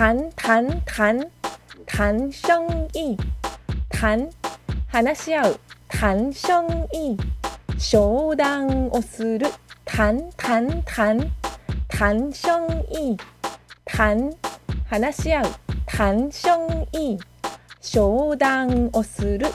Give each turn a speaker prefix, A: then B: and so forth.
A: 談談談談生意談話し合う談生意商談をする談談談談生意談話し合う談生意商談をする。